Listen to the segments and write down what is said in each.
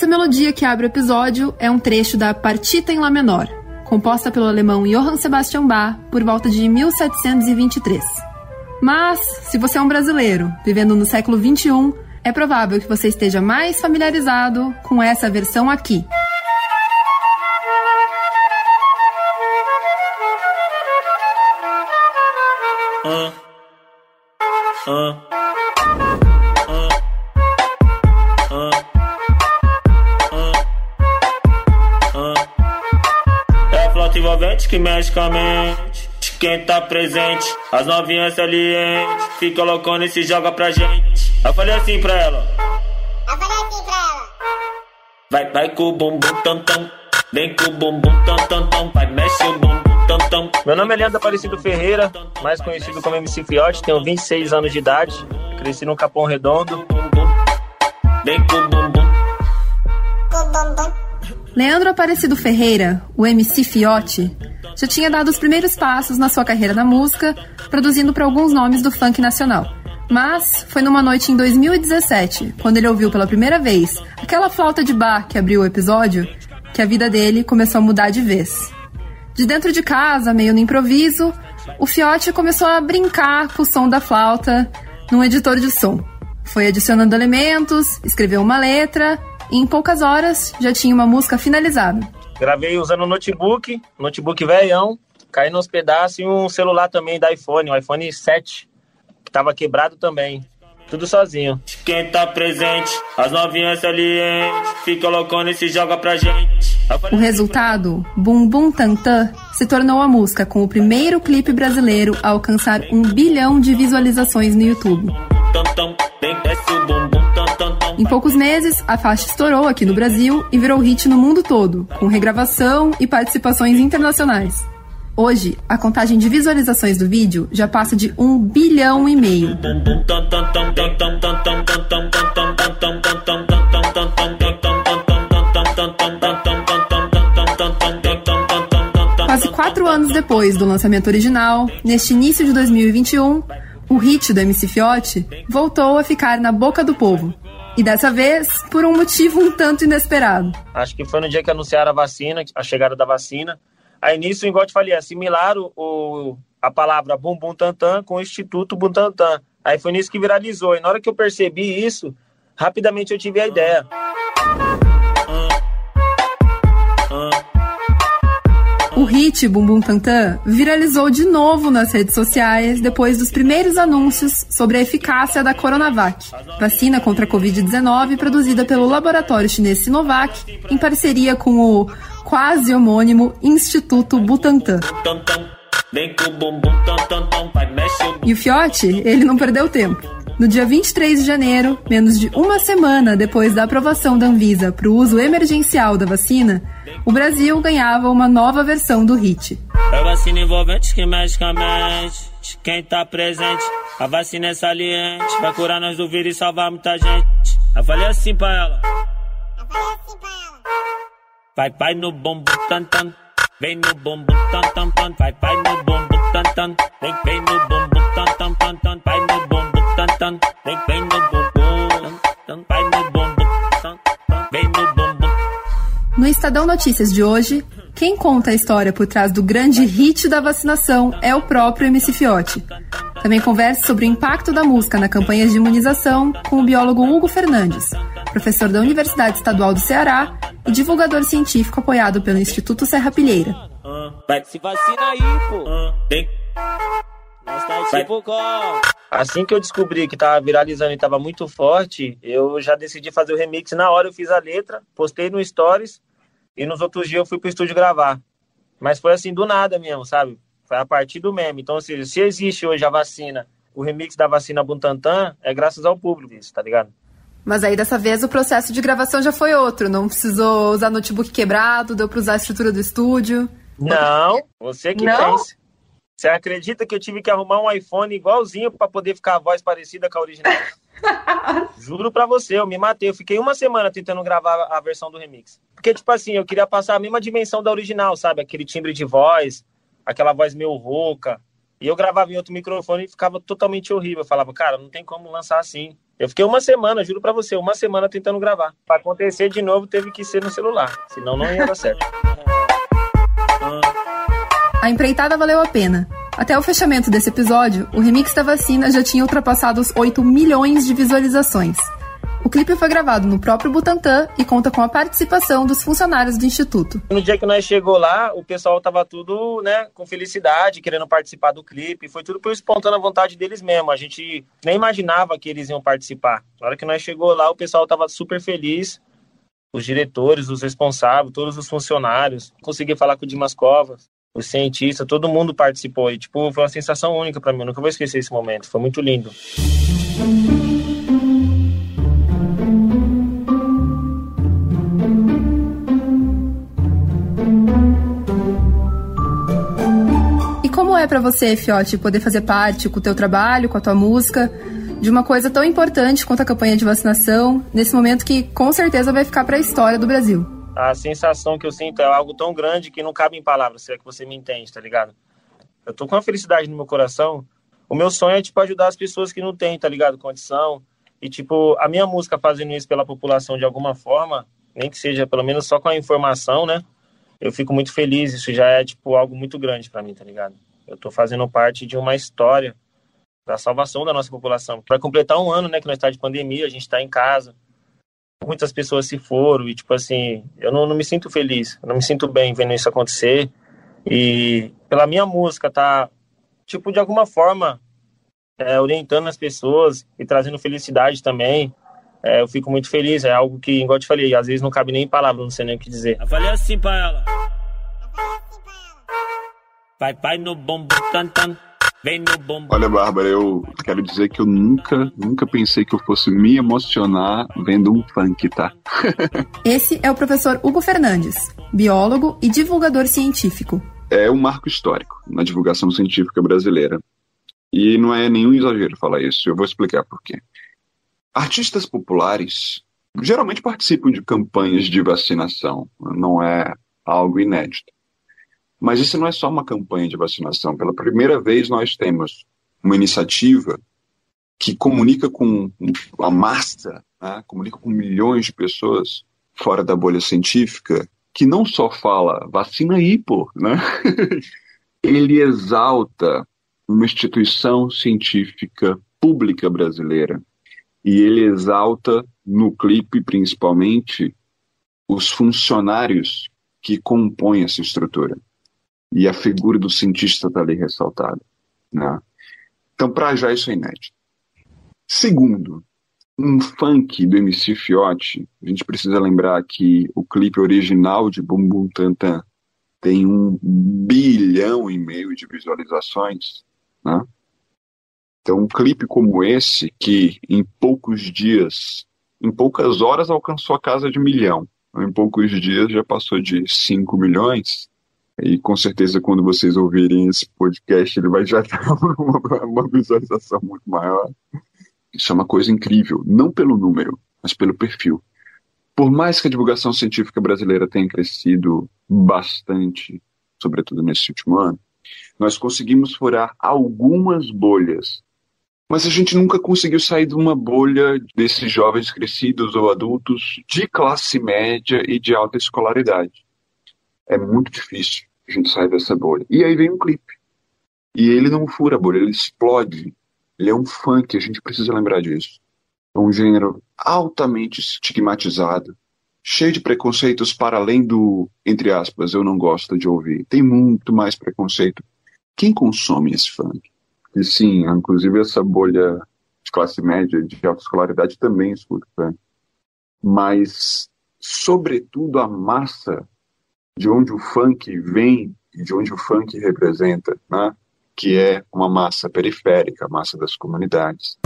Essa melodia que abre o episódio é um trecho da Partita em Lá menor, composta pelo alemão Johann Sebastian Bach por volta de 1723. Mas, se você é um brasileiro vivendo no século 21, é provável que você esteja mais familiarizado com essa versão aqui. Uh, uh. Envolvente que mexe com a mente. De quem tá presente, as novinhas salientes. Fica loucona e se joga pra gente. Eu falei assim pra ela. Eu falei assim pra ela. Vai, vai com o bumbum tam tam. Vem com o bumbum tam tam tam. Vai, mexe o bumbum tam tam. Meu nome é Leandro Aparecido Ferreira, mais conhecido como MC Fiote. Tenho 26 anos de idade. Cresci no Capão Redondo. Vem com o bumbum. Com o bumbum. Leandro Aparecido Ferreira, o MC Fiote, já tinha dado os primeiros passos na sua carreira na música, produzindo para alguns nomes do funk nacional. Mas foi numa noite em 2017, quando ele ouviu pela primeira vez aquela flauta de bar que abriu o episódio, que a vida dele começou a mudar de vez. De dentro de casa, meio no improviso, o Fiote começou a brincar com o som da flauta num editor de som. Foi adicionando elementos, escreveu uma letra e em poucas horas já tinha uma música finalizada. Gravei usando notebook, notebook velhão, caindo nos pedaços e um celular também da iPhone, um iPhone 7, que tava quebrado também. Tudo sozinho. Quem tá presente, as novinhas salientes, fica loucona e se joga pra gente. O resultado, Bum Bum Tantan, se tornou a música com o primeiro clipe brasileiro a alcançar um bilhão de visualizações no YouTube. Em poucos meses, a faixa estourou aqui no Brasil e virou hit no mundo todo, com regravação e participações internacionais. Hoje, a contagem de visualizações do vídeo já passa de um bilhão e meio. Quase quatro anos depois do lançamento original, neste início de 2021, o hit do MC Fiote voltou a ficar na boca do povo. E dessa vez, por um motivo um tanto inesperado. Acho que foi no dia que anunciaram a vacina, a chegada da vacina. Aí nisso, igual te falei, assimilaram o, a palavra bumbum tantan com o Instituto Buntantan. Aí foi nisso que viralizou. E na hora que eu percebi isso, rapidamente eu tive a ideia. Hit Bumbum Tantan viralizou de novo nas redes sociais depois dos primeiros anúncios sobre a eficácia da Coronavac, vacina contra a Covid-19 produzida pelo laboratório chinês Sinovac em parceria com o quase homônimo Instituto Butantan. E o Fiote, ele não perdeu tempo. No dia 23 de janeiro, menos de uma semana depois da aprovação da Anvisa para o uso emergencial da vacina, o Brasil ganhava uma nova versão do hit. É vacina envolvente que mexe com a mente. Quem tá presente, a vacina é saliente. Vai curar nós do vírus e salvar muita gente. Eu falei assim pra ela. Eu falei assim ela. Vai, vai no bumbum tan tan. Vem no bumbum tan tan tan. Vai, vai no bumbum tan tan. Vem, vem no bumbum tan tan tan tan. Vai no bumbum No Estadão Notícias de hoje, quem conta a história por trás do grande hit da vacinação é o próprio MC Fiote. Também conversa sobre o impacto da música na campanha de imunização com o biólogo Hugo Fernandes, professor da Universidade Estadual do Ceará e divulgador científico apoiado pelo Instituto Serra Pilheira. Vai, se vacina aí, pô. Nós tá tipo. Assim que eu descobri que tava viralizando e tava muito forte, eu já decidi fazer o remix na hora, eu fiz a letra, postei no Stories e nos outros dias eu fui pro estúdio gravar. Mas foi assim, do nada mesmo, sabe? Foi a partir do meme. Então, se, se existe hoje a vacina, o remix da vacina Buntantan, é graças ao público isso, tá ligado? Mas aí dessa vez o processo de gravação já foi outro, não precisou usar notebook quebrado, deu para usar a estrutura do estúdio. Não, você que Não? pensa. Você acredita que eu tive que arrumar um iPhone igualzinho para poder ficar a voz parecida com a original? Juro pra você, eu me matei. Eu fiquei uma semana tentando gravar a versão do remix. Porque, tipo assim, eu queria passar a mesma dimensão da original, sabe? Aquele timbre de voz, aquela voz meio rouca. E eu gravava em outro microfone e ficava totalmente horrível. Eu falava, cara, não tem como lançar assim. Eu fiquei uma semana, juro pra você, uma semana tentando gravar. Pra acontecer de novo, teve que ser no celular. Senão não ia dar certo. A empreitada valeu a pena. Até o fechamento desse episódio, o remix da vacina já tinha ultrapassado os 8 milhões de visualizações. O clipe foi gravado no próprio Butantã e conta com a participação dos funcionários do Instituto. No dia que nós chegou lá, o pessoal tava tudo, né, com felicidade, querendo participar do clipe. Foi tudo por espontânea vontade deles mesmo. A gente nem imaginava que eles iam participar. Na hora que nós chegou lá, o pessoal tava super feliz. Os diretores, os responsáveis, todos os funcionários. Consegui falar com o Dimas Covas, os cientistas, todo mundo participou. E, tipo, foi uma sensação única para mim. Eu nunca vou esquecer esse momento. Foi muito lindo. E como é pra você, Fiote, poder fazer parte com o teu trabalho, com a tua música, de uma coisa tão importante quanto a campanha de vacinação, nesse momento que com certeza vai ficar pra história do Brasil? A sensação que eu sinto é algo tão grande que não cabe em palavras, se é que você me entende, tá ligado? Eu tô com uma felicidade no meu coração. O meu sonho é, tipo, ajudar as pessoas que não têm, tá ligado? Condição. E, tipo, a minha música fazendo isso pela população de alguma forma, nem que seja pelo menos só com a informação, né? Eu fico muito feliz. Isso já é, tipo, algo muito grande para mim, tá ligado? Eu tô fazendo parte de uma história da salvação da nossa população. Vai completar um ano, né, que nós está de pandemia, a gente está em casa. Muitas pessoas se foram e, tipo assim, eu não, não me sinto feliz, eu não me sinto bem vendo isso acontecer. E pela minha música, tá, tipo, de alguma forma, é, orientando as pessoas e trazendo felicidade também. É, eu fico muito feliz, é algo que, igual eu te falei, às vezes não cabe nem em palavras, não sei nem o que dizer. Eu falei assim pra ela. Vai, vai no bumbum tan tan. Olha, Bárbara, eu quero dizer que eu nunca, nunca pensei que eu fosse me emocionar vendo um funk, tá? Esse é o professor Hugo Fernandes, biólogo e divulgador científico. É um marco histórico na divulgação científica brasileira. E não é nenhum exagero falar isso, eu vou explicar por quê. Artistas populares geralmente participam de campanhas de vacinação, não é algo inédito. Mas isso não é só uma campanha de vacinação. Pela primeira vez, nós temos uma iniciativa que comunica com a massa, né? comunica com milhões de pessoas fora da bolha científica, que não só fala vacina aí, pô, né? Ele exalta uma instituição científica pública brasileira. E ele exalta, no clipe principalmente, os funcionários que compõem essa estrutura e a figura do cientista está ali ressaltada. Né? Então, para já, isso é inédito. Segundo, um funk do MC Fiote, a gente precisa lembrar que o clipe original de Bum Bum Tantan tem um bilhão e meio de visualizações, né? Então, um clipe como esse, que em poucos dias, em poucas horas alcançou a casa de milhão, em poucos dias já passou de 5 milhões, e com certeza, quando vocês ouvirem esse podcast, ele vai já ter uma, uma visualização muito maior. Isso é uma coisa incrível, não pelo número, mas pelo perfil. Por mais que a divulgação científica brasileira tenha crescido bastante, sobretudo nesse último ano, nós conseguimos furar algumas bolhas. Mas a gente nunca conseguiu sair de uma bolha desses jovens crescidos ou adultos de classe média e de alta escolaridade. É muito difícil a gente sai dessa bolha. E aí vem um clipe. E ele não fura a bolha, ele explode. Ele é um funk, a gente precisa lembrar disso. É um gênero altamente estigmatizado, cheio de preconceitos para além do, entre aspas, eu não gosto de ouvir. Tem muito mais preconceito. Quem consome esse funk? E sim, inclusive essa bolha de classe média, de alta escolaridade também escuta funk. Mas, sobretudo, a massa de onde o funk vem e de onde o funk representa, né? que é uma massa periférica, a massa das comunidades.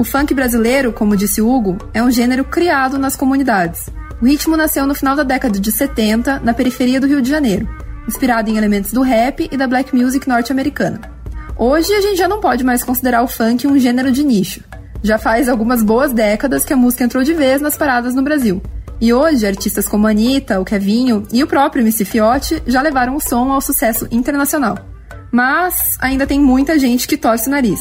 O funk brasileiro, como disse Hugo, é um gênero criado nas comunidades. O ritmo nasceu no final da década de 70, na periferia do Rio de Janeiro, inspirado em elementos do rap e da black music norte-americana. Hoje a gente já não pode mais considerar o funk um gênero de nicho. Já faz algumas boas décadas que a música entrou de vez nas paradas no Brasil. E hoje, artistas como Anitta, o Kevinho e o próprio MC Fiote já levaram o som ao sucesso internacional. Mas ainda tem muita gente que torce o nariz.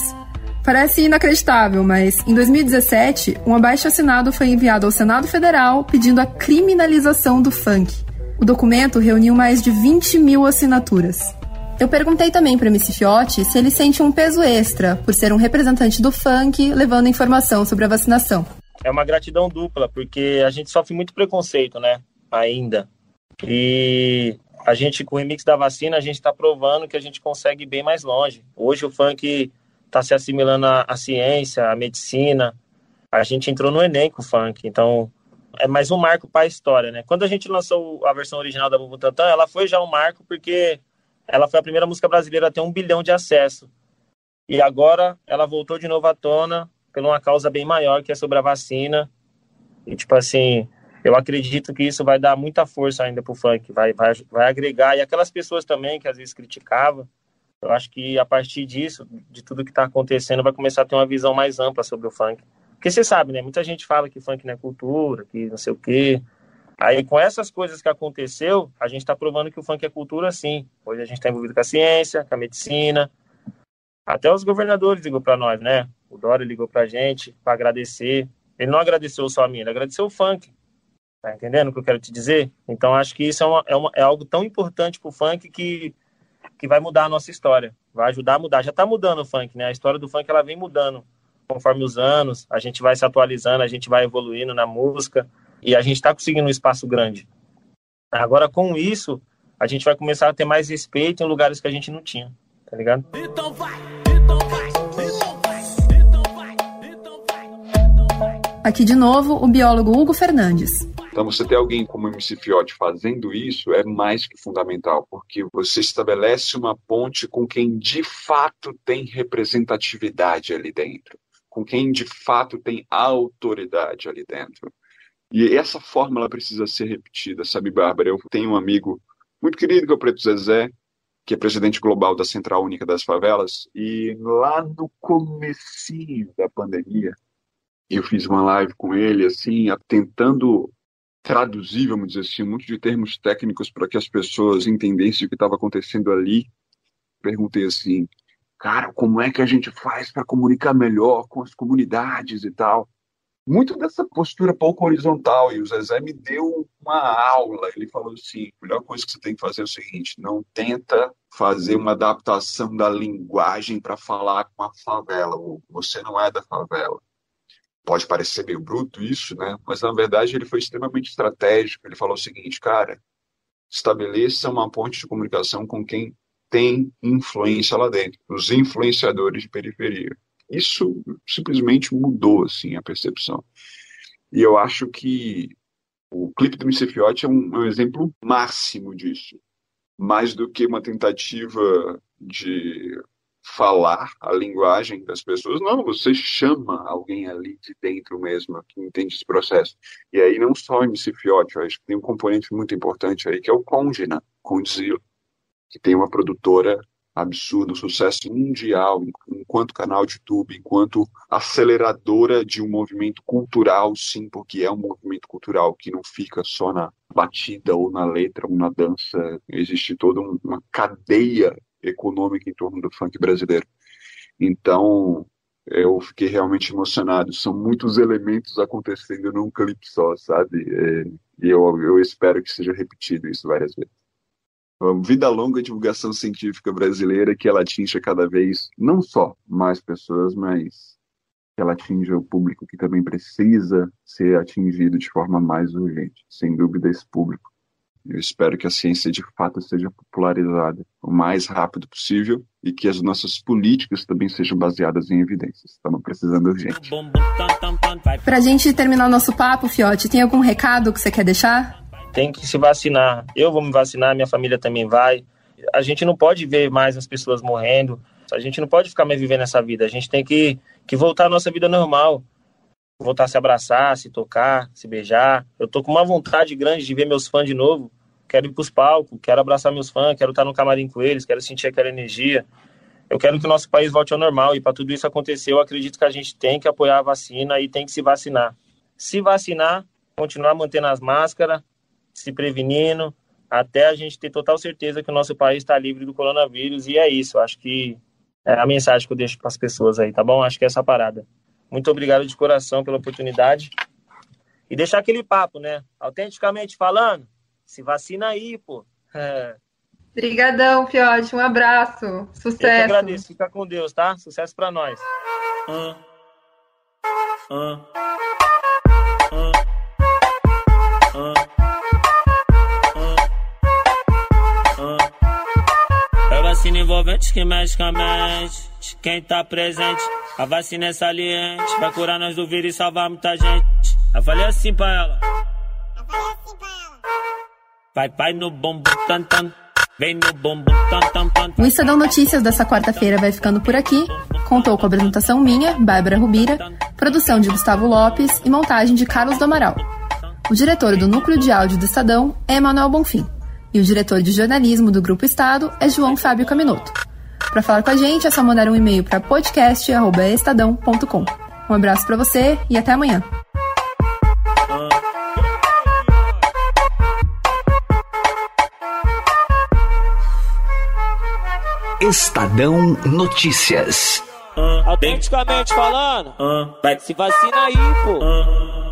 Parece inacreditável, mas em 2017, um abaixo-assinado foi enviado ao Senado Federal pedindo a criminalização do funk. O documento reuniu mais de 20 mil assinaturas. Eu perguntei também para MC Fiotti se ele sente um peso extra por ser um representante do funk levando informação sobre a vacinação. É uma gratidão dupla, porque a gente sofre muito preconceito, né? Ainda. E a gente, com o remix da vacina, a gente está provando que a gente consegue ir bem mais longe. Hoje o funk está se assimilando à, ciência, à medicina. A gente entrou no Enem com o funk, então é mais um marco para a história, né? Quando a gente lançou a versão original da Bubu Tantan, ela foi já um marco porque ela foi a primeira música brasileira a ter um bilhão de acesso. E agora ela voltou de novo à tona por uma causa bem maior, que é sobre a vacina. E, tipo assim, eu acredito que isso vai dar muita força ainda pro funk, vai, vai, vai agregar. E aquelas pessoas também que às vezes criticavam, eu acho que a partir disso, de tudo que está acontecendo, vai começar a ter uma visão mais ampla sobre o funk. Porque você sabe, né? Muita gente fala que funk não é cultura, que não sei o quê. Aí, com essas coisas que aconteceu, a gente está provando que o funk é cultura, sim. Hoje a gente está envolvido com a ciência, com a medicina. Até os governadores ligou para nós, né? O Dória ligou para a gente para agradecer. Ele não agradeceu só a mim, ele agradeceu o funk. Tá entendendo o que eu quero te dizer? Então, acho que isso é, uma, é, uma, é algo tão importante para o funk que, que vai mudar a nossa história. Vai ajudar a mudar. Já está mudando o funk, né? A história do funk ela vem mudando conforme os anos, a gente vai se atualizando, a gente vai evoluindo na música e a gente está conseguindo um espaço grande. Agora, com isso, a gente vai começar a ter mais respeito em lugares que a gente não tinha, tá ligado? Então vai, Aqui de novo, o biólogo Hugo Fernandes. Então, você ter alguém como o MC Fiote fazendo isso é mais que fundamental, porque você estabelece uma ponte com quem de fato tem representatividade ali dentro com quem de fato tem autoridade ali dentro. E essa fórmula precisa ser repetida, sabe, Bárbara? Eu tenho um amigo muito querido que é o Preto Zezé, que é presidente global da Central Única das Favelas, e lá no comecinho da pandemia, eu fiz uma live com ele, assim, tentando traduzir, vamos dizer assim, muitos de termos técnicos para que as pessoas entendessem o que estava acontecendo ali. Perguntei assim, cara, como é que a gente faz para comunicar melhor com as comunidades e tal? Muito dessa postura pouco horizontal, e o Zezé me deu uma aula. Ele falou assim: a melhor coisa que você tem que fazer é o seguinte, não tenta fazer uma adaptação da linguagem para falar com a favela, você não é da favela. Pode parecer meio bruto isso, né? Mas na verdade ele foi extremamente estratégico. Ele falou o seguinte, cara, estabeleça uma ponte de comunicação com quem tem influência lá dentro, os influenciadores de periferia. Isso simplesmente mudou assim a percepção. E eu acho que o clipe do MC é um, é um exemplo máximo disso. Mais do que uma tentativa de falar a linguagem das pessoas. Não, você chama alguém ali de dentro mesmo que entende esse processo. E aí não só o MC Fiote, acho que tem um componente muito importante aí que é o Conde, né? Condzilla que tem uma produtora absurda, um sucesso mundial, enquanto canal de YouTube, enquanto aceleradora de um movimento cultural, sim, porque é um movimento cultural que não fica só na batida ou na letra ou na dança, existe toda uma cadeia econômica em torno do funk brasileiro. Então, eu fiquei realmente emocionado. São muitos elementos acontecendo num clipe só, sabe? É, e eu, eu espero que seja repetido isso várias vezes vida longa divulgação científica brasileira que ela atinja cada vez não só mais pessoas, mas que ela atinja o público que também precisa ser atingido de forma mais urgente. Sem dúvida, esse público. Eu espero que a ciência de fato seja popularizada o mais rápido possível e que as nossas políticas também sejam baseadas em evidências. Estamos precisando urgente. Para a gente terminar o nosso papo, Fiote, tem algum recado que você quer deixar? tem que se vacinar. Eu vou me vacinar, minha família também vai. A gente não pode ver mais as pessoas morrendo. A gente não pode ficar mais vivendo essa vida. A gente tem que, que voltar à nossa vida normal. Voltar a se abraçar, se tocar, se beijar. Eu tô com uma vontade grande de ver meus fãs de novo. Quero ir pros palcos, quero abraçar meus fãs, quero estar no camarim com eles, quero sentir aquela energia. Eu quero que o nosso país volte ao normal e para tudo isso acontecer, eu acredito que a gente tem que apoiar a vacina e tem que se vacinar. Se vacinar, continuar mantendo as máscaras, se prevenindo, até a gente ter total certeza que o nosso país está livre do coronavírus. E é isso, acho que É a mensagem que eu deixo para as pessoas aí, tá bom? Acho que é essa parada. Muito obrigado de coração pela oportunidade. E deixar aquele papo, né? Autenticamente falando, se vacina aí, pô. É. Obrigadão, Fiote. Um abraço. Sucesso. Eu que agradeço. Fica com Deus, tá? Sucesso para nós. Uh. Uh. É vacina envolvente que mexe com a mente. Quem tá presente, a vacina é saliente. Vai curar nós do vírus e salvar muita gente. Eu falei assim pra ela. Vai, vai no tan. Vem no tan. O Estadão Notícias dessa quarta-feira vai ficando por aqui. Contou com a apresentação minha, Bárbara Rubira, produção de Gustavo Lopes e montagem de Carlos do Amaral. O diretor do núcleo de áudio do Estadão é Emanuel Bonfim. E o diretor de jornalismo do Grupo Estado é João Fábio Caminoto. Para falar com a gente é só mandar um e-mail para podcast@estadão.com. Um abraço para você e até amanhã. Estadão Notícias. autenticamente falando, vai se vacina aí, pô.